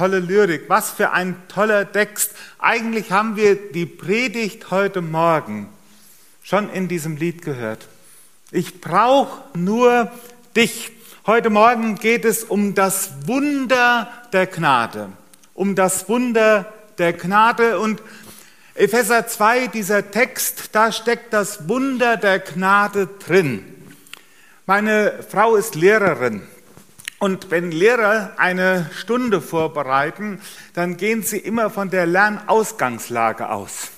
Tolle Lyrik, was für ein toller Text. Eigentlich haben wir die Predigt heute Morgen schon in diesem Lied gehört. Ich brauche nur dich. Heute Morgen geht es um das Wunder der Gnade. Um das Wunder der Gnade. Und Epheser 2, dieser Text, da steckt das Wunder der Gnade drin. Meine Frau ist Lehrerin und wenn Lehrer eine Stunde vorbereiten, dann gehen sie immer von der Lernausgangslage aus.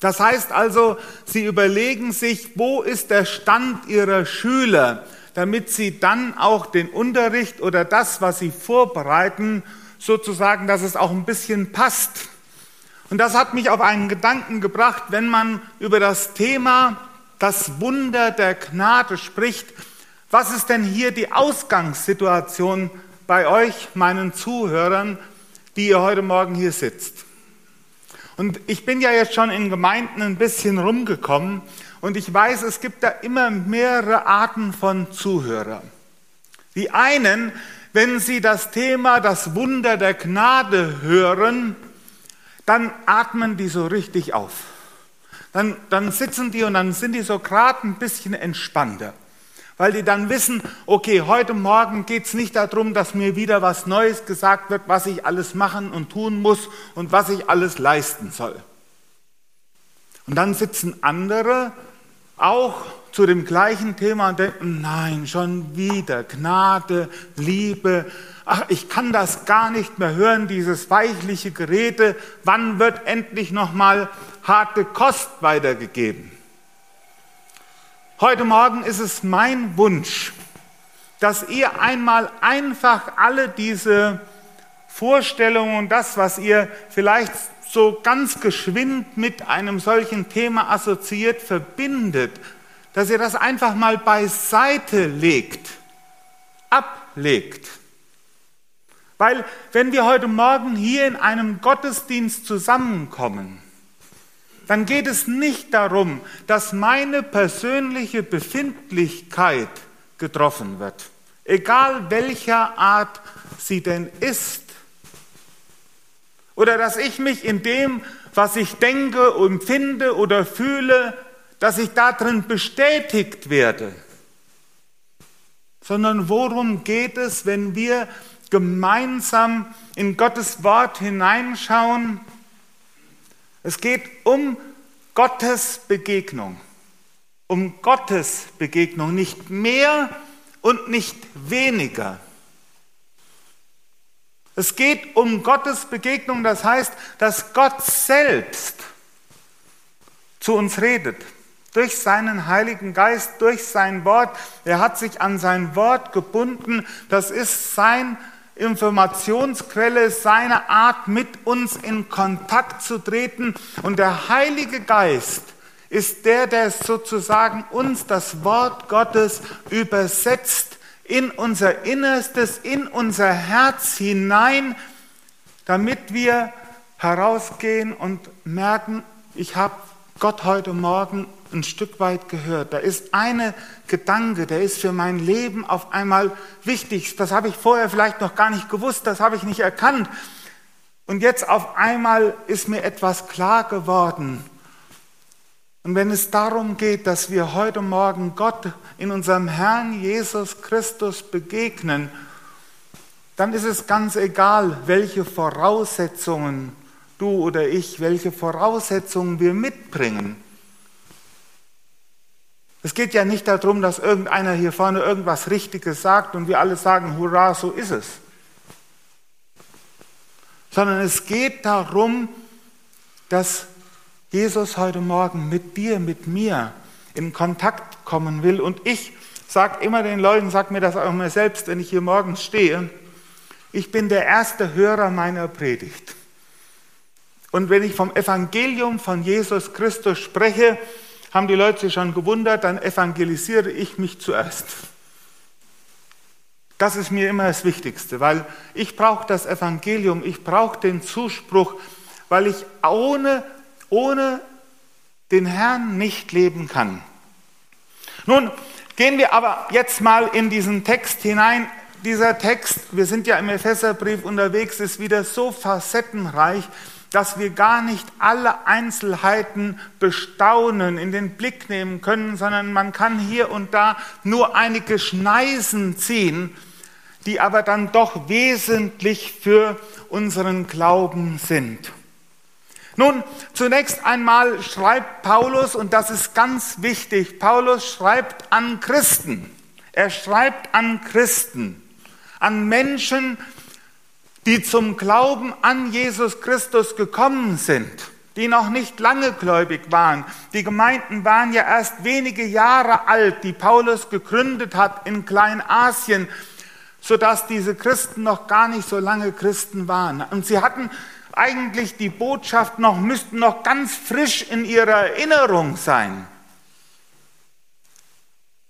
Das heißt also, sie überlegen sich, wo ist der Stand ihrer Schüler, damit sie dann auch den Unterricht oder das, was sie vorbereiten, sozusagen, dass es auch ein bisschen passt. Und das hat mich auf einen Gedanken gebracht, wenn man über das Thema das Wunder der Gnade spricht, was ist denn hier die Ausgangssituation bei euch, meinen Zuhörern, die ihr heute Morgen hier sitzt? Und ich bin ja jetzt schon in Gemeinden ein bisschen rumgekommen und ich weiß, es gibt da immer mehrere Arten von Zuhörern. Die einen, wenn sie das Thema das Wunder der Gnade hören, dann atmen die so richtig auf. Dann, dann sitzen die und dann sind die so gerade ein bisschen entspannter weil die dann wissen, okay, heute Morgen geht es nicht darum, dass mir wieder was Neues gesagt wird, was ich alles machen und tun muss und was ich alles leisten soll. Und dann sitzen andere auch zu dem gleichen Thema und denken, nein, schon wieder Gnade, Liebe, ach, ich kann das gar nicht mehr hören, dieses weichliche Gerede, wann wird endlich nochmal harte Kost weitergegeben? Heute Morgen ist es mein Wunsch, dass ihr einmal einfach alle diese Vorstellungen und das, was ihr vielleicht so ganz geschwind mit einem solchen Thema assoziiert, verbindet, dass ihr das einfach mal beiseite legt, ablegt. Weil wenn wir heute Morgen hier in einem Gottesdienst zusammenkommen, dann geht es nicht darum, dass meine persönliche Befindlichkeit getroffen wird, egal welcher Art sie denn ist. Oder dass ich mich in dem, was ich denke, empfinde oder fühle, dass ich darin bestätigt werde. Sondern worum geht es, wenn wir gemeinsam in Gottes Wort hineinschauen es geht um Gottes Begegnung. Um Gottes Begegnung, nicht mehr und nicht weniger. Es geht um Gottes Begegnung, das heißt, dass Gott selbst zu uns redet. Durch seinen Heiligen Geist, durch sein Wort. Er hat sich an sein Wort gebunden. Das ist sein Informationsquelle, seine Art, mit uns in Kontakt zu treten. Und der Heilige Geist ist der, der sozusagen uns das Wort Gottes übersetzt in unser Innerstes, in unser Herz hinein, damit wir herausgehen und merken, ich habe Gott heute Morgen ein Stück weit gehört. Da ist eine Gedanke, der ist für mein Leben auf einmal wichtig. Das habe ich vorher vielleicht noch gar nicht gewusst, das habe ich nicht erkannt. Und jetzt auf einmal ist mir etwas klar geworden. Und wenn es darum geht, dass wir heute Morgen Gott in unserem Herrn Jesus Christus begegnen, dann ist es ganz egal, welche Voraussetzungen du oder ich, welche Voraussetzungen wir mitbringen. Es geht ja nicht darum, dass irgendeiner hier vorne irgendwas Richtiges sagt und wir alle sagen, hurra, so ist es. Sondern es geht darum, dass Jesus heute Morgen mit dir, mit mir in Kontakt kommen will. Und ich sage immer den Leuten, sage mir das auch mir selbst, wenn ich hier morgens stehe, ich bin der erste Hörer meiner Predigt. Und wenn ich vom Evangelium von Jesus Christus spreche, haben die Leute sich schon gewundert, dann evangelisiere ich mich zuerst. Das ist mir immer das Wichtigste, weil ich brauche das Evangelium, ich brauche den Zuspruch, weil ich ohne, ohne den Herrn nicht leben kann. Nun gehen wir aber jetzt mal in diesen Text hinein. dieser Text, wir sind ja im Epheserbrief unterwegs, ist wieder so facettenreich, dass wir gar nicht alle Einzelheiten bestaunen, in den Blick nehmen können, sondern man kann hier und da nur einige Schneisen ziehen, die aber dann doch wesentlich für unseren Glauben sind. Nun, zunächst einmal schreibt Paulus, und das ist ganz wichtig, Paulus schreibt an Christen. Er schreibt an Christen, an Menschen, die zum Glauben an Jesus Christus gekommen sind, die noch nicht lange gläubig waren. Die Gemeinden waren ja erst wenige Jahre alt, die Paulus gegründet hat in Kleinasien, sodass diese Christen noch gar nicht so lange Christen waren. Und sie hatten eigentlich die Botschaft noch, müssten noch ganz frisch in ihrer Erinnerung sein.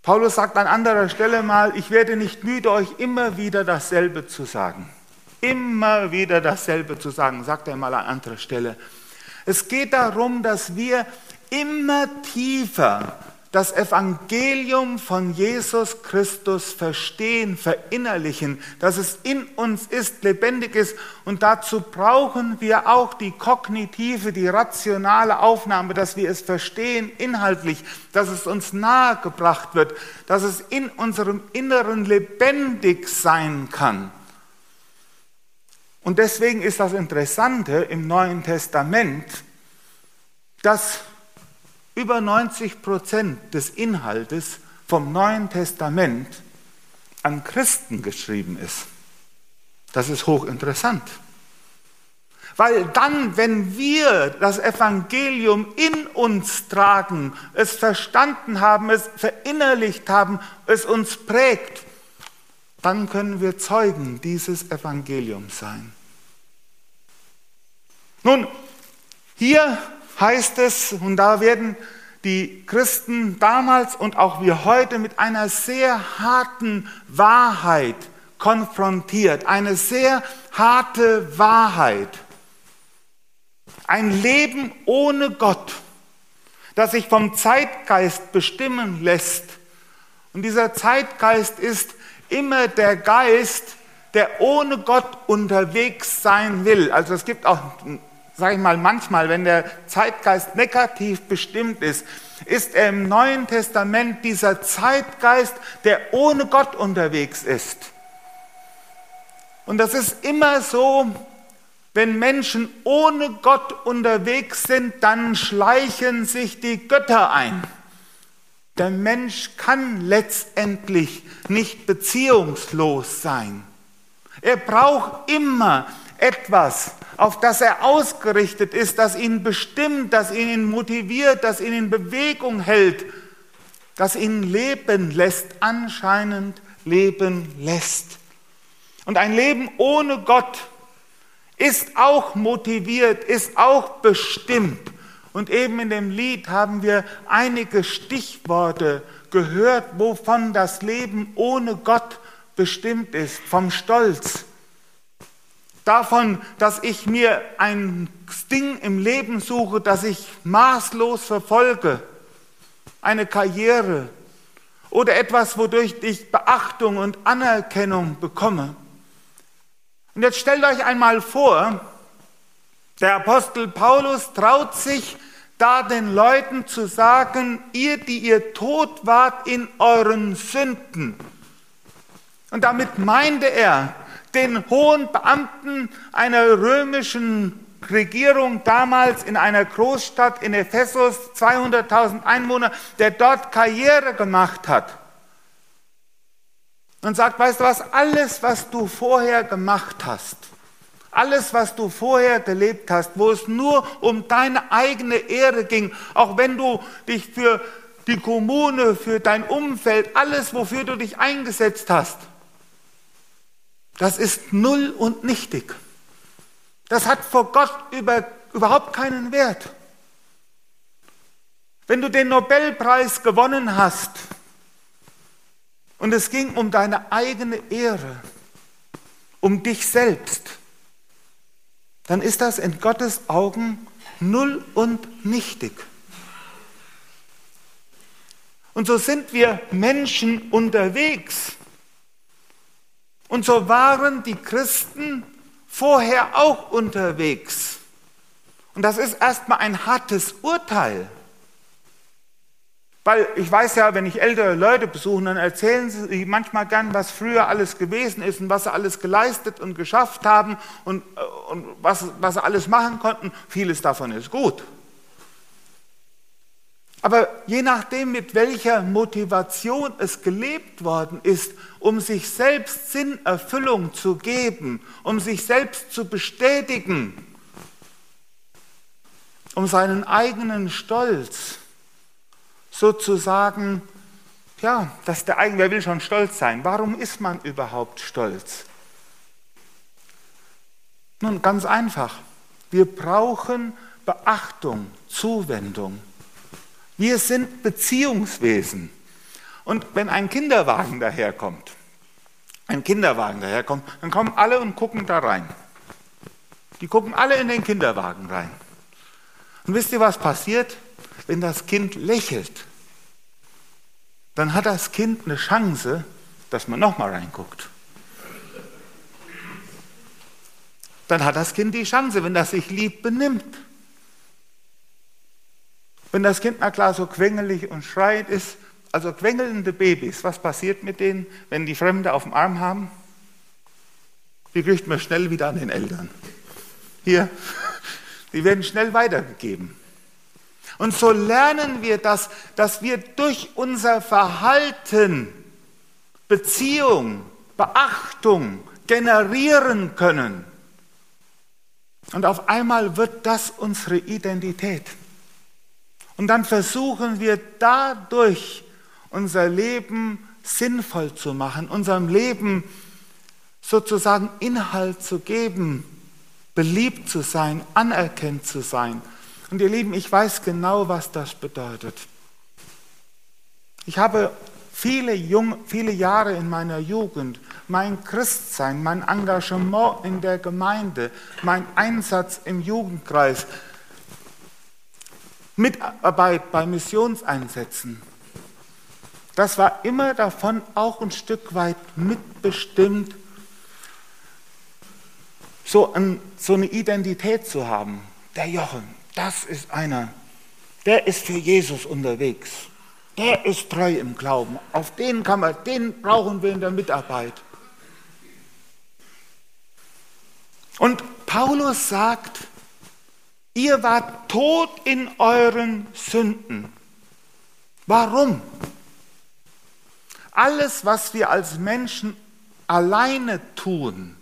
Paulus sagt an anderer Stelle mal, ich werde nicht müde, euch immer wieder dasselbe zu sagen immer wieder dasselbe zu sagen, sagt er mal an anderer Stelle. Es geht darum, dass wir immer tiefer das Evangelium von Jesus Christus verstehen, verinnerlichen, dass es in uns ist, lebendig ist. Und dazu brauchen wir auch die kognitive, die rationale Aufnahme, dass wir es verstehen inhaltlich, dass es uns nahegebracht wird, dass es in unserem Inneren lebendig sein kann. Und deswegen ist das Interessante im Neuen Testament, dass über 90 Prozent des Inhaltes vom Neuen Testament an Christen geschrieben ist. Das ist hochinteressant. Weil dann, wenn wir das Evangelium in uns tragen, es verstanden haben, es verinnerlicht haben, es uns prägt, dann können wir Zeugen dieses Evangeliums sein. Nun, hier heißt es, und da werden die Christen damals und auch wir heute mit einer sehr harten Wahrheit konfrontiert, eine sehr harte Wahrheit. Ein Leben ohne Gott, das sich vom Zeitgeist bestimmen lässt. Und dieser Zeitgeist ist immer der Geist, der ohne Gott unterwegs sein will. Also es gibt auch sage ich mal, manchmal, wenn der Zeitgeist negativ bestimmt ist, ist er im Neuen Testament dieser Zeitgeist, der ohne Gott unterwegs ist. Und das ist immer so, wenn Menschen ohne Gott unterwegs sind, dann schleichen sich die Götter ein. Der Mensch kann letztendlich nicht beziehungslos sein. Er braucht immer etwas, auf das er ausgerichtet ist, das ihn bestimmt, das ihn motiviert, das ihn in Bewegung hält, das ihn leben lässt, anscheinend leben lässt. Und ein Leben ohne Gott ist auch motiviert, ist auch bestimmt. Und eben in dem Lied haben wir einige Stichworte gehört, wovon das Leben ohne Gott bestimmt ist. Vom Stolz, davon, dass ich mir ein Ding im Leben suche, das ich maßlos verfolge, eine Karriere oder etwas, wodurch ich Beachtung und Anerkennung bekomme. Und jetzt stellt euch einmal vor, der Apostel Paulus traut sich, da den Leuten zu sagen, ihr, die ihr tot wart in euren Sünden. Und damit meinte er, den hohen Beamten einer römischen Regierung damals in einer Großstadt in Ephesus, 200.000 Einwohner, der dort Karriere gemacht hat. Und sagt, weißt du was, alles, was du vorher gemacht hast, alles, was du vorher gelebt hast, wo es nur um deine eigene Ehre ging, auch wenn du dich für die Kommune, für dein Umfeld, alles, wofür du dich eingesetzt hast, das ist null und nichtig. Das hat vor Gott über, überhaupt keinen Wert. Wenn du den Nobelpreis gewonnen hast und es ging um deine eigene Ehre, um dich selbst, dann ist das in Gottes Augen null und nichtig. Und so sind wir Menschen unterwegs Und so waren die Christen vorher auch unterwegs. Und das ist erstmal ein hartes Urteil. Weil ich weiß ja, wenn ich ältere Leute besuche, dann erzählen sie manchmal gern, was früher alles gewesen ist und was sie alles geleistet und geschafft haben und, äh, und was, was sie alles machen konnten. Vieles davon ist gut. Aber je nachdem, mit welcher Motivation es gelebt worden ist, um sich selbst Sinnerfüllung zu geben, um sich selbst zu bestätigen, um seinen eigenen Stolz sozusagen, ja, dass der eigene, wer will schon stolz sein? Warum ist man überhaupt stolz? Nun, ganz einfach. Wir brauchen Beachtung, Zuwendung. Wir sind Beziehungswesen. Und wenn ein Kinderwagen daherkommt, ein Kinderwagen daherkommt, dann kommen alle und gucken da rein. Die gucken alle in den Kinderwagen rein. Und wisst ihr, was passiert, wenn das Kind lächelt? Dann hat das Kind eine Chance, dass man nochmal reinguckt. Dann hat das Kind die Chance, wenn das sich lieb benimmt. Wenn das Kind na klar so quengelig und schreit ist, also quengelnde Babys, was passiert mit denen, wenn die Fremde auf dem Arm haben? Die kriegt man schnell wieder an den Eltern. Hier, die werden schnell weitergegeben. Und so lernen wir das, dass wir durch unser Verhalten Beziehung, Beachtung generieren können. Und auf einmal wird das unsere Identität. Und dann versuchen wir dadurch unser Leben sinnvoll zu machen, unserem Leben sozusagen Inhalt zu geben, beliebt zu sein, anerkannt zu sein. Und ihr Lieben, ich weiß genau, was das bedeutet. Ich habe viele, Jung, viele Jahre in meiner Jugend mein Christsein, mein Engagement in der Gemeinde, mein Einsatz im Jugendkreis, Mitarbeit bei Missionseinsätzen, das war immer davon auch ein Stück weit mitbestimmt, so, ein, so eine Identität zu haben. Der Jochen, das ist einer, der ist für Jesus unterwegs. Der ist treu im Glauben. Auf den kann man, den brauchen wir in der Mitarbeit. Und Paulus sagt, ihr wart tot in euren Sünden. Warum? Alles, was wir als Menschen alleine tun,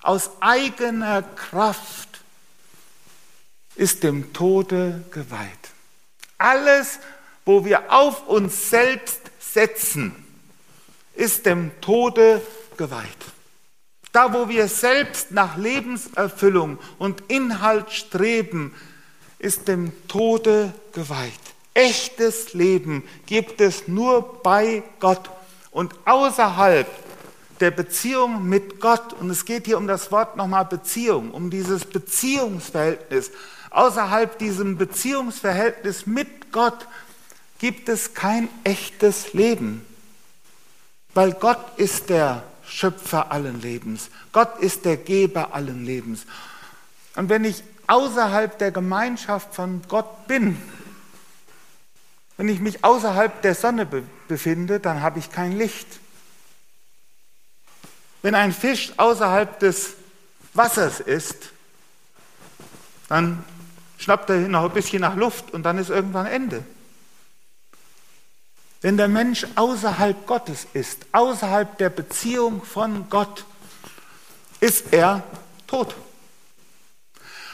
aus eigener Kraft, ist dem Tode geweiht. Alles, wo wir auf uns selbst setzen, ist dem Tode geweiht. Da, wo wir selbst nach Lebenserfüllung und Inhalt streben, ist dem Tode geweiht. Echtes Leben gibt es nur bei Gott und außerhalb der Beziehung mit Gott. Und es geht hier um das Wort nochmal Beziehung, um dieses Beziehungsverhältnis Außerhalb diesem Beziehungsverhältnis mit Gott gibt es kein echtes Leben, weil Gott ist der Schöpfer allen Lebens. Gott ist der Geber allen Lebens. Und wenn ich außerhalb der Gemeinschaft von Gott bin, wenn ich mich außerhalb der Sonne be befinde, dann habe ich kein Licht. Wenn ein Fisch außerhalb des Wassers ist, dann schnappt er noch ein bisschen nach Luft und dann ist irgendwann Ende. Wenn der Mensch außerhalb Gottes ist, außerhalb der Beziehung von Gott, ist er tot.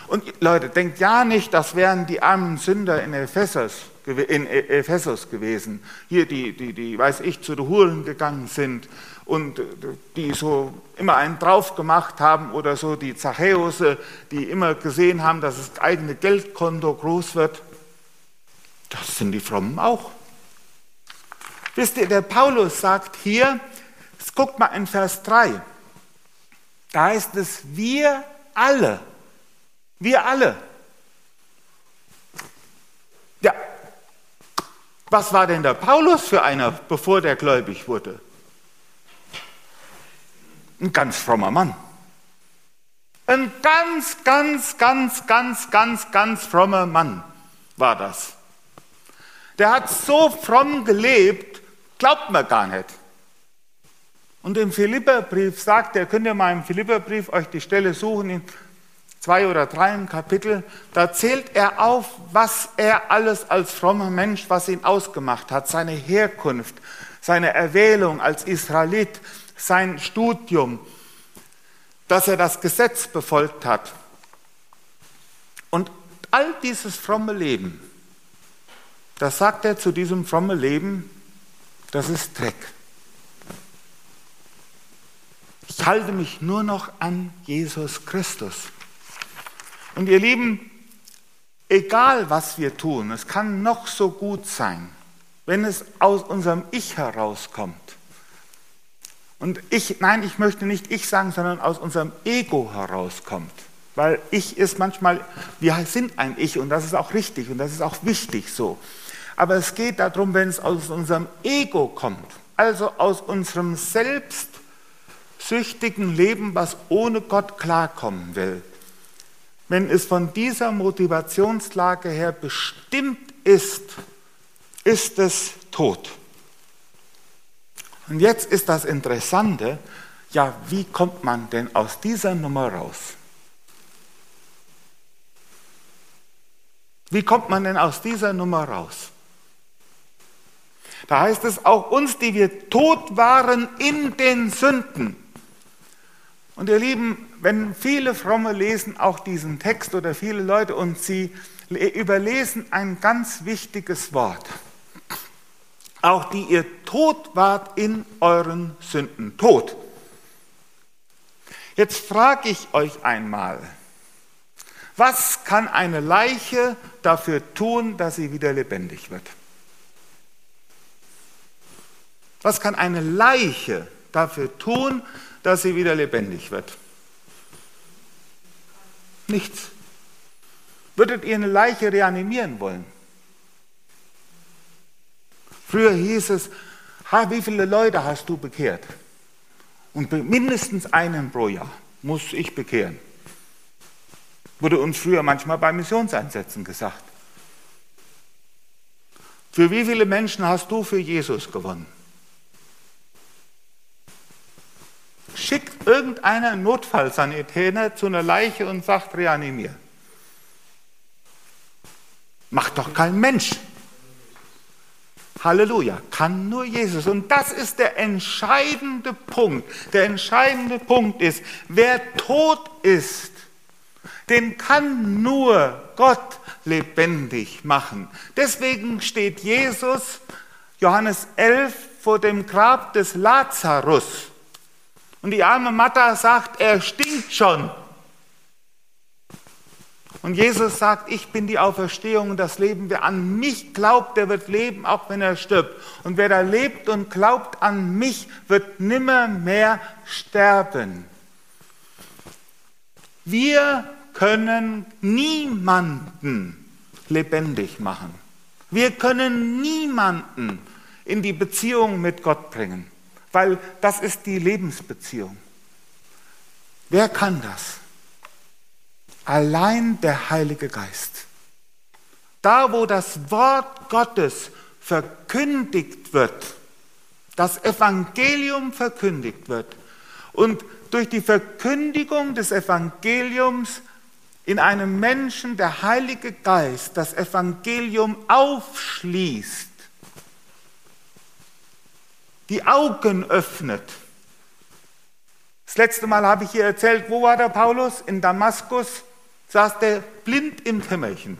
Und Leute, denkt ja nicht, das wären die armen Sünder in Ephesus, in Ephesus gewesen. Hier, die, die, die, weiß ich, zu den Huren gegangen sind und die so immer einen drauf gemacht haben oder so die Zachäuse, die immer gesehen haben, dass das eigene Geldkonto groß wird. Das sind die Frommen auch. Wisst ihr, der Paulus sagt hier, guckt mal in Vers 3, da heißt es, wir alle, wir alle. Ja, was war denn der Paulus für einer, bevor der gläubig wurde? Ein ganz frommer Mann. Ein ganz, ganz, ganz, ganz, ganz, ganz frommer Mann war das. Der hat so fromm gelebt, glaubt man gar nicht. Und im Philipperbrief sagt er, könnt ihr mal im Philipperbrief euch die Stelle suchen, in zwei oder drei Kapitel, da zählt er auf, was er alles als frommer Mensch, was ihn ausgemacht hat, seine Herkunft, seine Erwählung als Israelit, sein Studium, dass er das Gesetz befolgt hat. Und all dieses fromme Leben, das sagt er zu diesem frommen Leben, das ist Dreck. Ich halte mich nur noch an Jesus Christus. Und ihr Lieben, egal was wir tun, es kann noch so gut sein, wenn es aus unserem Ich herauskommt. Und ich, nein, ich möchte nicht ich sagen, sondern aus unserem Ego herauskommt. Weil ich ist manchmal, wir sind ein Ich und das ist auch richtig und das ist auch wichtig so. Aber es geht darum, wenn es aus unserem Ego kommt, also aus unserem Selbst, süchtigen Leben, was ohne Gott klarkommen will, wenn es von dieser Motivationslage her bestimmt ist, ist es tot. Und jetzt ist das Interessante, ja, wie kommt man denn aus dieser Nummer raus? Wie kommt man denn aus dieser Nummer raus? Da heißt es auch uns, die wir tot waren in den Sünden. Und ihr Lieben, wenn viele Fromme lesen auch diesen Text oder viele Leute und sie überlesen ein ganz wichtiges Wort. Auch die ihr tot wart in euren Sünden. Tot. Jetzt frage ich euch einmal, was kann eine Leiche dafür tun, dass sie wieder lebendig wird? Was kann eine Leiche dafür tun, dass sie wieder lebendig wird? Nichts. Würdet ihr eine Leiche reanimieren wollen? Früher hieß es, ha, wie viele Leute hast du bekehrt? Und mindestens einen pro Jahr muss ich bekehren. Wurde uns früher manchmal bei Missionseinsätzen gesagt. Für wie viele Menschen hast du für Jesus gewonnen? Schickt irgendeiner Notfallsanitäter zu einer Leiche und sagt, reanimier. Macht doch kein Mensch. Halleluja, kann nur Jesus. Und das ist der entscheidende Punkt. Der entscheidende Punkt ist, wer tot ist, den kann nur Gott lebendig machen. Deswegen steht Jesus, Johannes 11, vor dem Grab des Lazarus. Und die arme Martha sagt, er stinkt schon. Und Jesus sagt, ich bin die Auferstehung und das Leben. Wer an mich glaubt, der wird leben, auch wenn er stirbt. Und wer da lebt und glaubt an mich, wird nimmer mehr sterben. Wir können niemanden lebendig machen. Wir können niemanden in die Beziehung mit Gott bringen weil das ist die Lebensbeziehung. Wer kann das? Allein der Heilige Geist. Da, wo das Wort Gottes verkündigt wird, das Evangelium verkündigt wird und durch die Verkündigung des Evangeliums in einem Menschen der Heilige Geist das Evangelium aufschließt, die Augen öffnet. Das letzte Mal habe ich hier erzählt, wo war der Paulus? In Damaskus saß der blind im Kämmerchen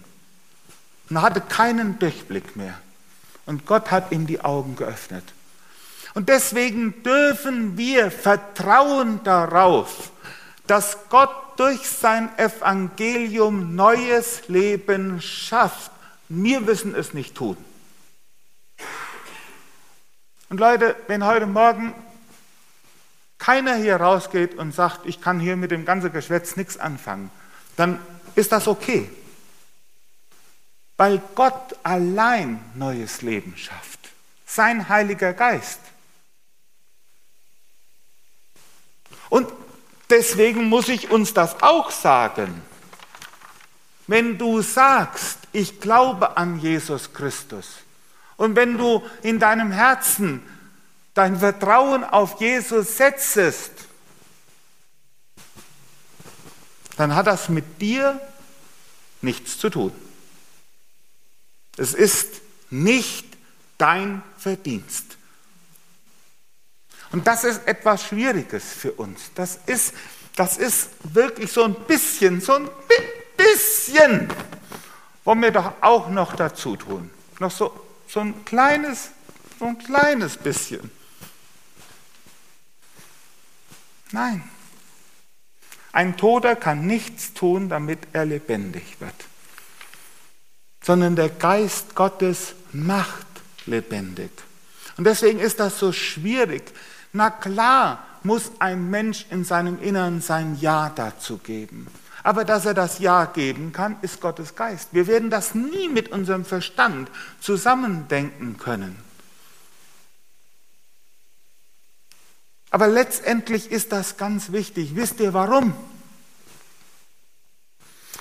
und hatte keinen Durchblick mehr. Und Gott hat ihm die Augen geöffnet. Und deswegen dürfen wir vertrauen darauf, dass Gott durch sein Evangelium neues Leben schafft. Wir müssen es nicht tun. Und Leute, wenn heute Morgen keiner hier rausgeht und sagt, ich kann hier mit dem ganzen Geschwätz nichts anfangen, dann ist das okay. Weil Gott allein neues Leben schafft. Sein Heiliger Geist. Deswegen muss ich uns das auch sagen. Wenn du sagst, ich glaube an Jesus Christus, und wenn du in deinem Herzen dein Vertrauen auf Jesus setzest, dann hat das mit dir nichts zu tun. Es ist nicht dein Verdienst. Und das ist etwas Schwieriges für uns. Das ist, das ist wirklich so ein bisschen, so ein bisschen, wollen wir doch auch noch dazu tun. Noch so, so ein kleines, so ein kleines bisschen. Nein. Ein Toter kann nichts tun, damit er lebendig wird, sondern der Geist Gottes macht lebendig. Und deswegen ist das so schwierig. Na klar muss ein Mensch in seinem Innern sein Ja dazu geben. Aber dass er das Ja geben kann, ist Gottes Geist. Wir werden das nie mit unserem Verstand zusammendenken können. Aber letztendlich ist das ganz wichtig. Wisst ihr warum?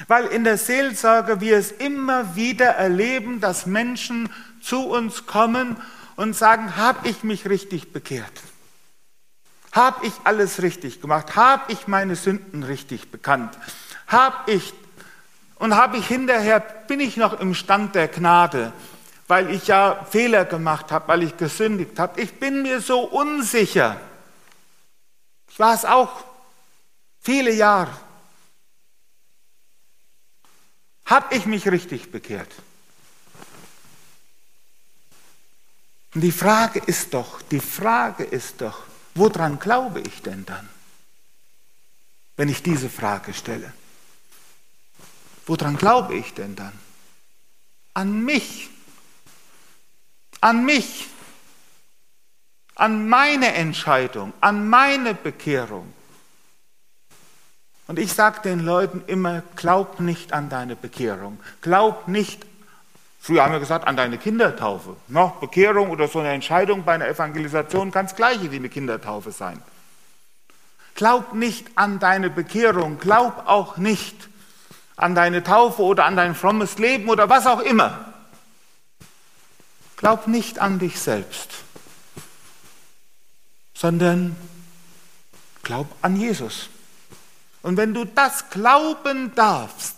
Weil in der Seelsorge wir es immer wieder erleben, dass Menschen zu uns kommen und sagen, habe ich mich richtig bekehrt? Habe ich alles richtig gemacht? Habe ich meine Sünden richtig bekannt? Habe ich und habe ich hinterher, bin ich noch im Stand der Gnade, weil ich ja Fehler gemacht habe, weil ich gesündigt habe. Ich bin mir so unsicher. Ich war es auch viele Jahre. Habe ich mich richtig bekehrt? Und die Frage ist doch, die Frage ist doch, woran glaube ich denn dann, wenn ich diese Frage stelle? Woran glaube ich denn dann? An mich. An mich. An meine Entscheidung, an meine Bekehrung. Und ich sage den Leuten immer, glaub nicht an deine Bekehrung. Glaub nicht, früher haben wir gesagt, an deine Kindertaufe. Noch Bekehrung oder so eine Entscheidung bei einer Evangelisation kann das gleiche wie eine Kindertaufe sein. Glaub nicht an deine Bekehrung. Glaub auch nicht an deine Taufe oder an dein frommes Leben oder was auch immer. Glaub nicht an dich selbst, sondern glaub an Jesus. Und wenn du das glauben darfst,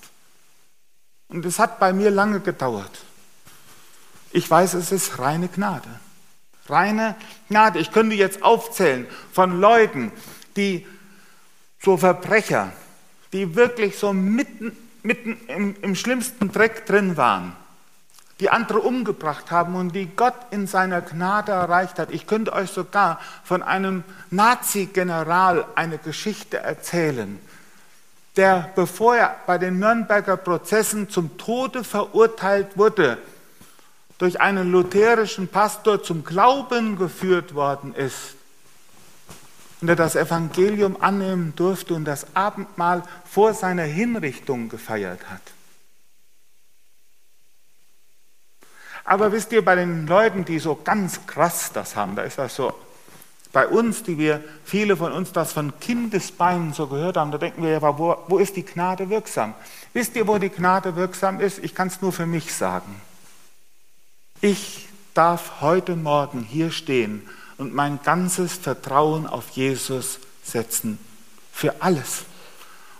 und es hat bei mir lange gedauert, ich weiß, es ist reine Gnade. Reine Gnade. Ich könnte jetzt aufzählen von Leuten, die so Verbrecher, die wirklich so mitten, mitten im, im schlimmsten Dreck drin waren, die andere umgebracht haben und die Gott in seiner Gnade erreicht hat. Ich könnte euch sogar von einem Nazi-General eine Geschichte erzählen, der, bevor er bei den Nürnberger Prozessen zum Tode verurteilt wurde, durch einen lutherischen Pastor zum Glauben geführt worden ist und er das Evangelium annehmen durfte und das Abendmahl vor seiner Hinrichtung gefeiert hat. Aber wisst ihr, bei den Leuten, die so ganz krass das haben, da ist das so bei uns, die wir, viele von uns das von Kindesbeinen so gehört haben, da denken wir ja, wo, wo ist die Gnade wirksam? Wisst ihr, wo die Gnade wirksam ist? Ich kann es nur für mich sagen. Ich darf heute Morgen hier stehen und mein ganzes Vertrauen auf Jesus setzen. Für alles.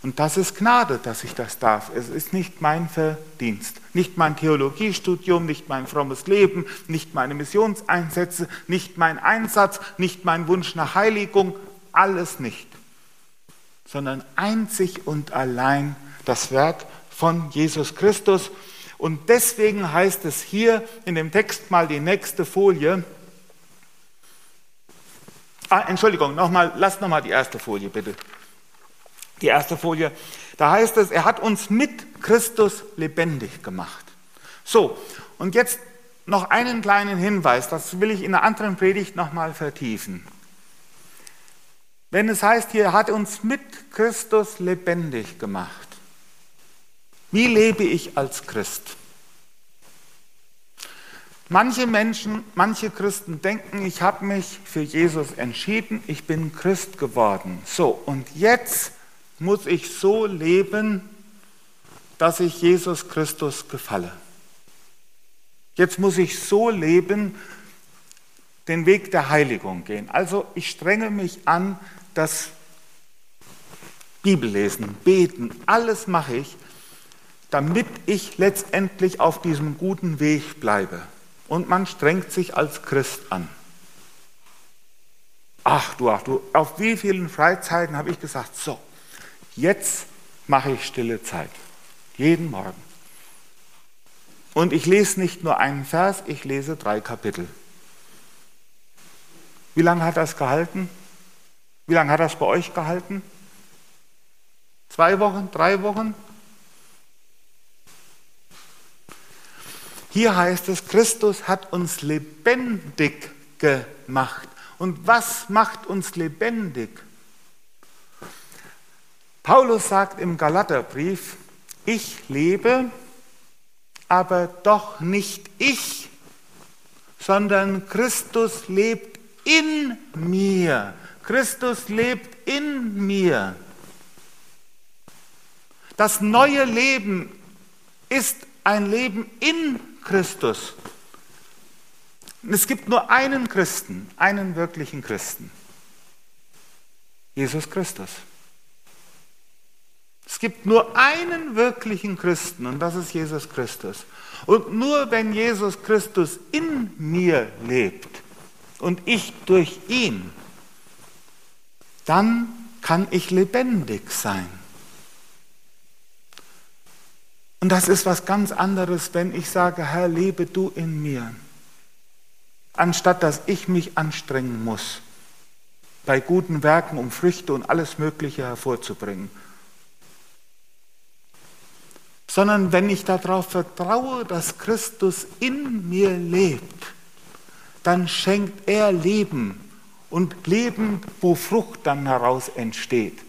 Und das ist Gnade, dass ich das darf. Es ist nicht mein Verdienst, nicht mein Theologiestudium, nicht mein frommes Leben, nicht meine Missionseinsätze, nicht mein Einsatz, nicht mein Wunsch nach Heiligung, alles nicht, sondern einzig und allein das Werk von Jesus Christus. Und deswegen heißt es hier in dem Text mal die nächste Folie. Ah, Entschuldigung, nochmal, lasst nochmal die erste Folie bitte die erste Folie, da heißt es, er hat uns mit Christus lebendig gemacht. So, und jetzt noch einen kleinen Hinweis, das will ich in einer anderen Predigt nochmal vertiefen. Wenn es heißt hier, er hat uns mit Christus lebendig gemacht. Wie lebe ich als Christ? Manche Menschen, manche Christen denken, ich habe mich für Jesus entschieden, ich bin Christ geworden. So, und jetzt muss ich so leben, dass ich Jesus Christus gefalle. Jetzt muss ich so leben, den Weg der Heiligung gehen. Also ich strenge mich an, das Bibellesen, beten, alles mache ich, damit ich letztendlich auf diesem guten Weg bleibe. Und man strengt sich als Christ an. Ach du, ach du, auf wie vielen Freizeiten habe ich gesagt, so, jetzt mache ich stille Zeit. Jeden Morgen. Und ich lese nicht nur einen Vers, ich lese drei Kapitel. Wie lange hat das gehalten? Wie lange hat das bei euch gehalten? Zwei Wochen, drei Wochen? Hier heißt es, Christus hat uns lebendig gemacht. Und was macht uns lebendig? Paulus sagt im Galaterbrief, ich lebe, aber doch nicht ich, sondern Christus lebt in mir. Christus lebt in mir. Das neue Leben ist ein Leben in Christus. Es gibt nur einen Christen, einen wirklichen Christen. Jesus Christus. Es gibt nur einen wirklichen Christen und das ist Jesus Christus. Und nur wenn Jesus Christus in mir lebt und ich durch ihn, dann kann ich lebendig sein. Und das ist was ganz anderes, wenn ich sage, Herr, lebe du in mir, anstatt dass ich mich anstrengen muss, bei guten Werken, um Früchte und alles Mögliche hervorzubringen sondern wenn ich darauf vertraue, dass Christus in mir lebt, dann schenkt er Leben und Leben, wo Frucht dann heraus entsteht.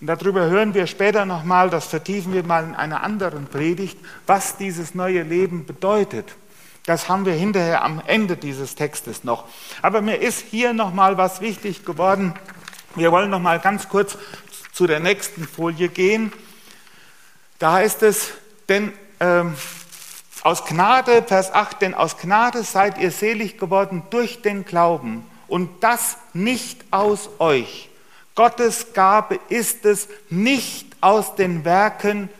Und darüber hören wir später nochmal, das vertiefen wir mal in einer anderen Predigt, was dieses neue Leben bedeutet. Das haben wir hinterher am Ende dieses Textes noch. Aber mir ist hier nochmal was wichtig geworden. Wir wollen nochmal ganz kurz zu der nächsten Folie gehen. Da heißt es, denn ähm, aus Gnade, Vers 8, denn aus Gnade seid ihr selig geworden durch den Glauben und das nicht aus euch. Gottes Gabe ist es nicht aus den Werken,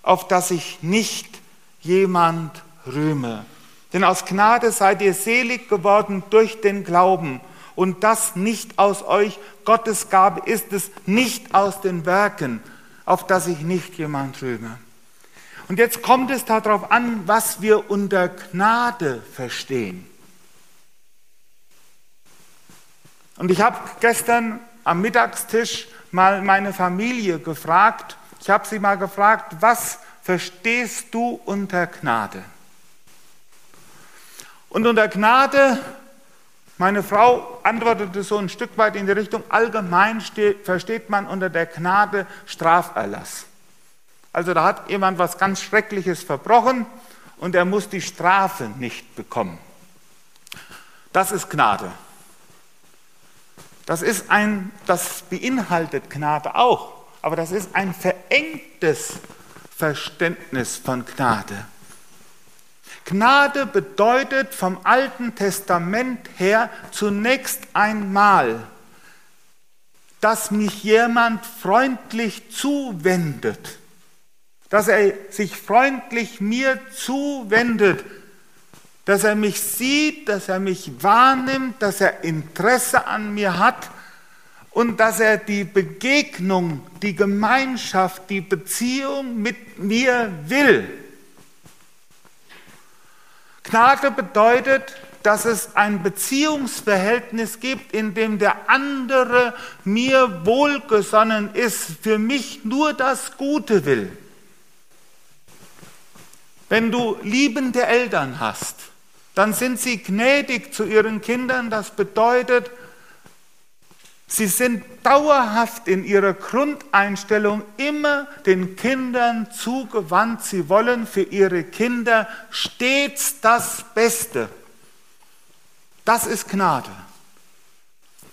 auf das sich nicht jemand rühme. Denn aus Gnade seid ihr selig geworden durch den Glauben und das nicht aus euch. Gottes Gabe ist es nicht aus den Werken, auf das sich nicht jemand rühme. Und jetzt kommt es darauf an, was wir unter Gnade verstehen. Und ich habe gestern am Mittagstisch mal meine Familie gefragt, ich habe sie mal gefragt, was verstehst du unter Gnade? Und unter Gnade meine Frau antwortete so ein Stück weit in die Richtung, allgemein steht, versteht man unter der Gnade Straferlass. Also da hat jemand was ganz Schreckliches verbrochen und er muss die Strafe nicht bekommen. Das ist Gnade. Das ist ein, das beinhaltet Gnade auch, aber das ist ein verengtes Verständnis von Gnade. Gnade bedeutet vom Alten Testament her zunächst einmal, dass mich jemand freundlich zuwendet, dass er sich freundlich mir zuwendet, dass er mich sieht, dass er mich wahrnimmt, dass er Interesse an mir hat und dass er die Begegnung, die Gemeinschaft, die Beziehung mit mir will. Gnade bedeutet, dass es ein Beziehungsverhältnis gibt, in dem der andere mir wohlgesonnen ist, für mich nur das Gute will. Wenn du liebende Eltern hast, dann sind sie gnädig zu ihren Kindern. Das bedeutet, Sie sind dauerhaft in ihrer Grundeinstellung immer den Kindern zugewandt. Sie wollen für ihre Kinder stets das Beste. Das ist Gnade.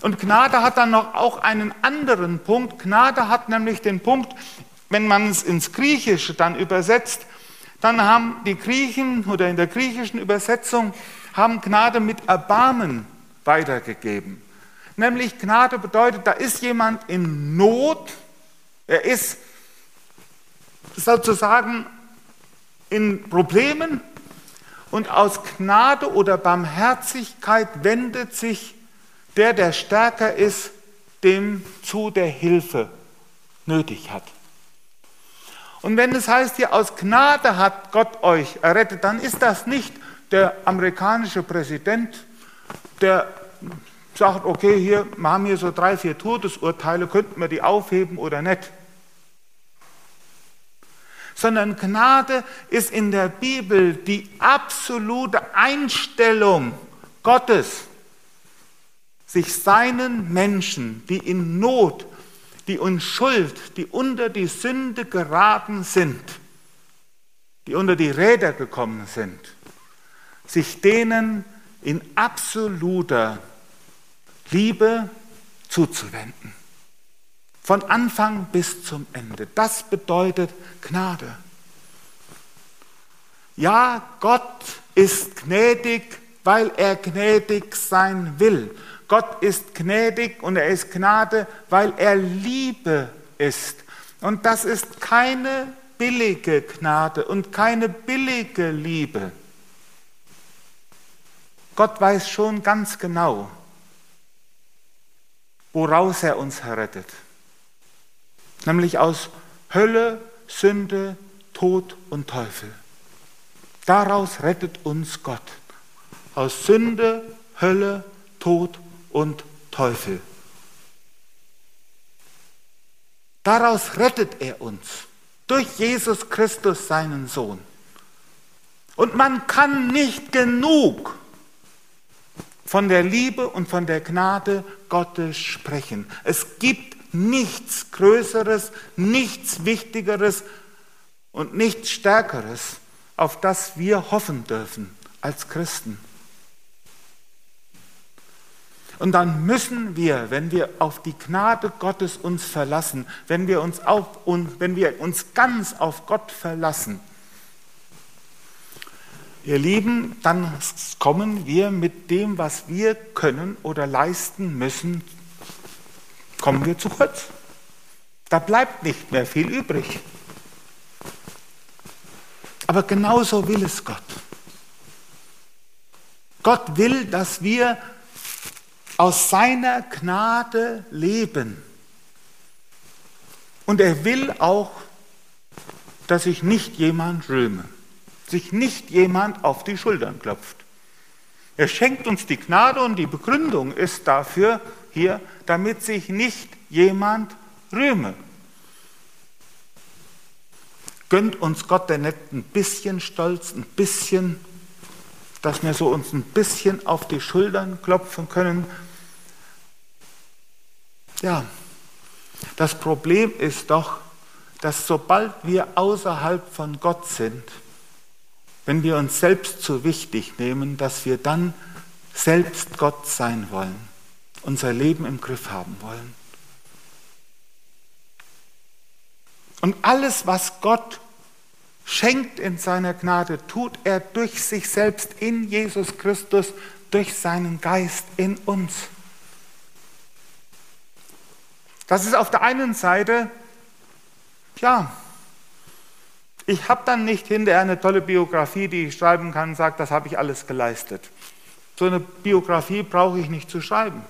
Und Gnade hat dann noch auch einen anderen Punkt. Gnade hat nämlich den Punkt, wenn man es ins Griechische dann übersetzt, dann haben die Griechen oder in der griechischen Übersetzung haben Gnade mit Erbarmen weitergegeben. Nämlich Gnade bedeutet, da ist jemand in Not, er ist sozusagen in Problemen und aus Gnade oder Barmherzigkeit wendet sich der, der stärker ist, dem zu, der Hilfe nötig hat. Und wenn es heißt hier, aus Gnade hat Gott euch errettet, dann ist das nicht der amerikanische Präsident, der sagt, okay, hier, wir haben hier so drei, vier Todesurteile, könnten wir die aufheben oder nicht? Sondern Gnade ist in der Bibel die absolute Einstellung Gottes, sich seinen Menschen, die in Not, die in Schuld, die unter die Sünde geraten sind, die unter die Räder gekommen sind, sich denen in absoluter Liebe zuzuwenden. Von Anfang bis zum Ende. Das bedeutet Gnade. Ja, Gott ist gnädig, weil er gnädig sein will. Gott ist gnädig und er ist Gnade, weil er Liebe ist. Und das ist keine billige Gnade und keine billige Liebe. Gott weiß schon ganz genau, woraus er uns errettet. Nämlich aus Hölle, Sünde, Tod und Teufel. Daraus rettet uns Gott. Aus Sünde, Hölle, Tod und Teufel. Daraus rettet er uns durch Jesus Christus, seinen Sohn. Und man kann nicht genug von der Liebe und von der Gnade Gottes sprechen. Es gibt nichts Größeres, nichts Wichtigeres und nichts Stärkeres, auf das wir hoffen dürfen als Christen. Und dann müssen wir, wenn wir auf die Gnade Gottes uns verlassen, wenn wir uns, auf, wenn wir uns ganz auf Gott verlassen, Ihr Lieben, dann kommen wir mit dem, was wir können oder leisten müssen, kommen wir zu kurz. Da bleibt nicht mehr viel übrig. Aber genauso will es Gott. Gott will, dass wir aus seiner Gnade leben. Und er will auch, dass sich nicht jemand rühme sich nicht jemand auf die Schultern klopft. Er schenkt uns die Gnade und die Begründung ist dafür hier, damit sich nicht jemand rühme. Gönnt uns Gott denn nicht ein bisschen Stolz, ein bisschen, dass wir so uns ein bisschen auf die Schultern klopfen können? Ja, das Problem ist doch, dass sobald wir außerhalb von Gott sind, wenn wir uns selbst zu wichtig nehmen, dass wir dann selbst Gott sein wollen, unser Leben im Griff haben wollen. Und alles, was Gott schenkt in seiner Gnade, tut er durch sich selbst in Jesus Christus, durch seinen Geist in uns. Das ist auf der einen Seite, ja, ich habe dann nicht hinterher eine tolle Biografie, die ich schreiben kann und sage, das habe ich alles geleistet. So eine Biografie brauche ich nicht zu schreiben.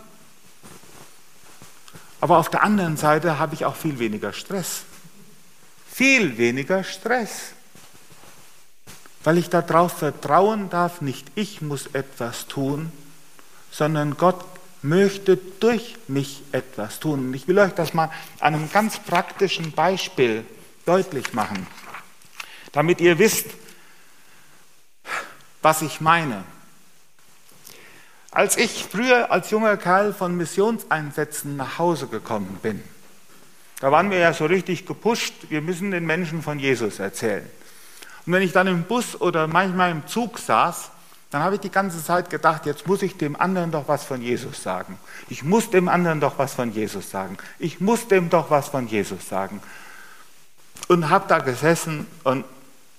Aber auf der anderen Seite habe ich auch viel weniger Stress. Viel weniger Stress. Weil ich darauf vertrauen darf, nicht ich muss etwas tun, sondern Gott möchte durch mich etwas tun. Und ich will euch das mal an einem ganz praktischen Beispiel deutlich machen damit ihr wisst, was ich meine. Als ich früher als junger Kerl von Missionseinsätzen nach Hause gekommen bin, da waren wir ja so richtig gepusht, wir müssen den Menschen von Jesus erzählen. Und wenn ich dann im Bus oder manchmal im Zug saß, dann habe ich die ganze Zeit gedacht, jetzt muss ich dem anderen doch was von Jesus sagen. Ich muss dem anderen doch was von Jesus sagen. Ich muss dem doch was von Jesus sagen. Und habe da gesessen und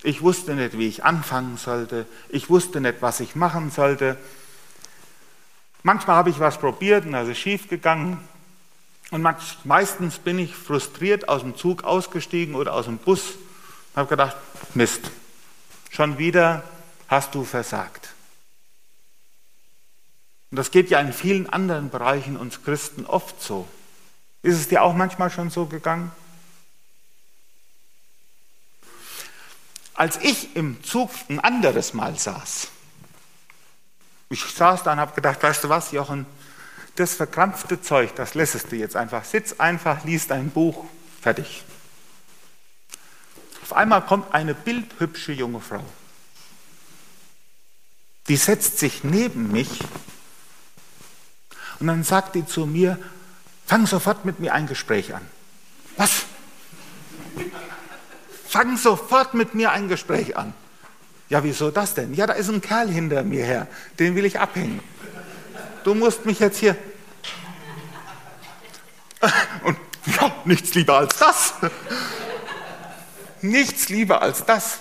ich wusste nicht, wie ich anfangen sollte. Ich wusste nicht, was ich machen sollte. Manchmal habe ich was probiert und ist schief gegangen. Und meistens bin ich frustriert aus dem Zug ausgestiegen oder aus dem Bus habe gedacht, Mist, schon wieder hast du versagt. Und das geht ja in vielen anderen Bereichen uns Christen oft so. Ist es dir auch manchmal schon so gegangen? Als ich im Zug ein anderes Mal saß, ich saß da und habe gedacht, weißt du was, Jochen, das verkrampfte Zeug, das lässest du jetzt einfach. Sitz einfach, liest ein Buch, fertig. Auf einmal kommt eine bildhübsche junge Frau. Die setzt sich neben mich und dann sagt die zu mir, fang sofort mit mir ein Gespräch an. Was? Fang sofort mit mir ein Gespräch an. Ja, wieso das denn? Ja, da ist ein Kerl hinter mir her, den will ich abhängen. Du musst mich jetzt hier. Und ja, nichts lieber als das. Nichts lieber als das.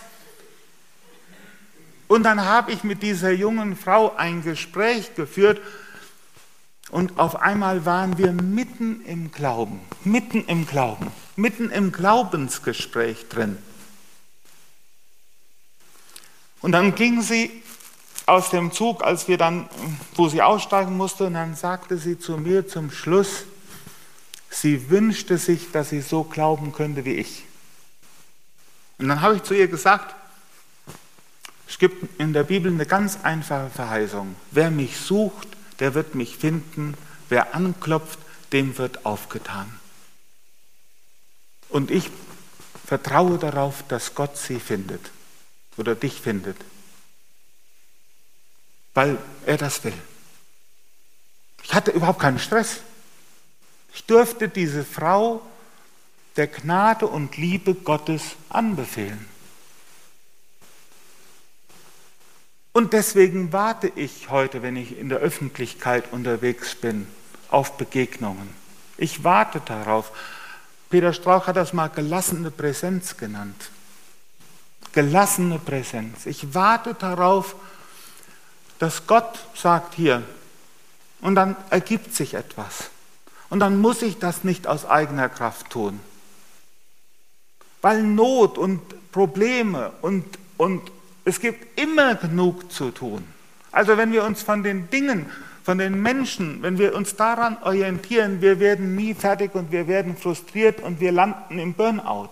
Und dann habe ich mit dieser jungen Frau ein Gespräch geführt und auf einmal waren wir mitten im Glauben, mitten im Glauben, mitten im Glaubensgespräch drin. Und dann ging sie aus dem Zug, als wir dann, wo sie aussteigen musste, und dann sagte sie zu mir zum Schluss, sie wünschte sich, dass sie so glauben könnte wie ich. Und dann habe ich zu ihr gesagt, es gibt in der Bibel eine ganz einfache Verheißung. Wer mich sucht, der wird mich finden. Wer anklopft, dem wird aufgetan. Und ich vertraue darauf, dass Gott sie findet oder dich findet, weil er das will. Ich hatte überhaupt keinen Stress. Ich durfte diese Frau der Gnade und Liebe Gottes anbefehlen. Und deswegen warte ich heute, wenn ich in der Öffentlichkeit unterwegs bin, auf Begegnungen. Ich warte darauf. Peter Strauch hat das mal gelassene Präsenz genannt gelassene Präsenz. Ich warte darauf, dass Gott sagt hier, und dann ergibt sich etwas. Und dann muss ich das nicht aus eigener Kraft tun. Weil Not und Probleme und, und es gibt immer genug zu tun. Also wenn wir uns von den Dingen, von den Menschen, wenn wir uns daran orientieren, wir werden nie fertig und wir werden frustriert und wir landen im Burnout.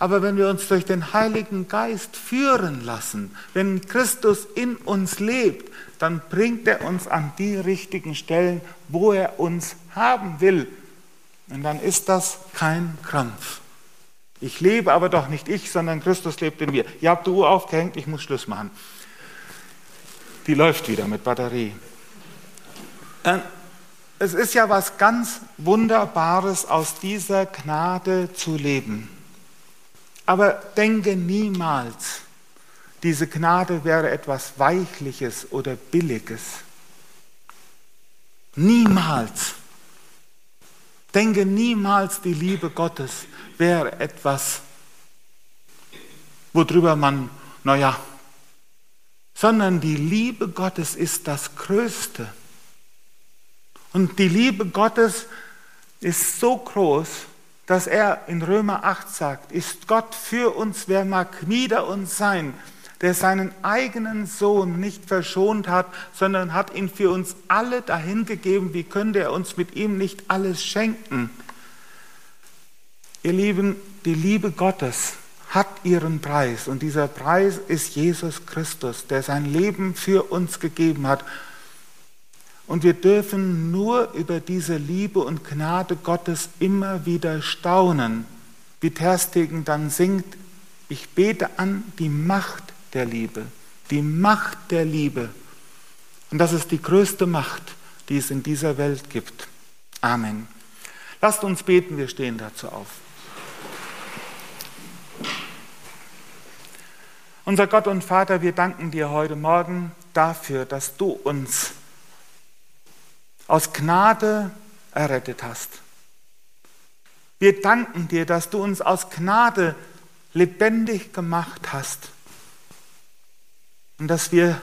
Aber wenn wir uns durch den Heiligen Geist führen lassen, wenn Christus in uns lebt, dann bringt er uns an die richtigen Stellen, wo er uns haben will. Und dann ist das kein Krampf. Ich lebe aber doch nicht ich, sondern Christus lebt in mir. Ihr habt die Uhr aufgehängt, ich muss Schluss machen. Die läuft wieder mit Batterie. Ähm, es ist ja was ganz Wunderbares, aus dieser Gnade zu leben. Aber denke niemals, diese Gnade wäre etwas Weichliches oder Billiges. Niemals. Denke niemals, die Liebe Gottes wäre etwas, worüber man, naja, sondern die Liebe Gottes ist das Größte. Und die Liebe Gottes ist so groß, dass er in Römer 8 sagt, ist Gott für uns, wer mag wider uns sein, der seinen eigenen Sohn nicht verschont hat, sondern hat ihn für uns alle dahingegeben, wie könnte er uns mit ihm nicht alles schenken? Ihr Lieben, die Liebe Gottes hat ihren Preis und dieser Preis ist Jesus Christus, der sein Leben für uns gegeben hat und wir dürfen nur über diese Liebe und Gnade Gottes immer wieder staunen, wie Terstegen dann singt, ich bete an die Macht der Liebe, die Macht der Liebe. Und das ist die größte Macht, die es in dieser Welt gibt. Amen. Lasst uns beten, wir stehen dazu auf. Unser Gott und Vater, wir danken dir heute Morgen dafür, dass du uns aus Gnade errettet hast. Wir danken dir, dass du uns aus Gnade lebendig gemacht hast und dass wir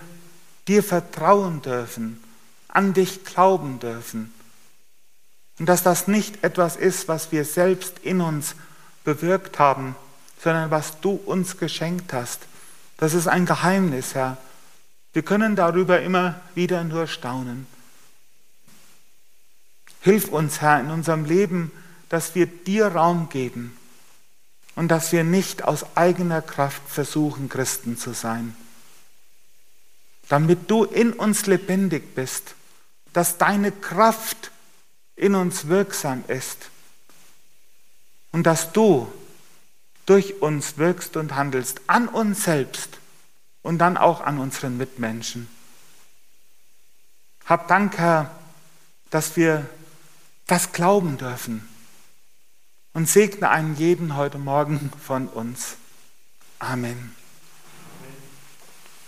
dir vertrauen dürfen, an dich glauben dürfen und dass das nicht etwas ist, was wir selbst in uns bewirkt haben, sondern was du uns geschenkt hast. Das ist ein Geheimnis, Herr. Wir können darüber immer wieder nur staunen. Hilf uns, Herr, in unserem Leben, dass wir dir Raum geben und dass wir nicht aus eigener Kraft versuchen, Christen zu sein. Damit du in uns lebendig bist, dass deine Kraft in uns wirksam ist und dass du durch uns wirkst und handelst, an uns selbst und dann auch an unseren Mitmenschen. Hab Dank, Herr, dass wir das glauben dürfen und segne einen jeden heute Morgen von uns. Amen.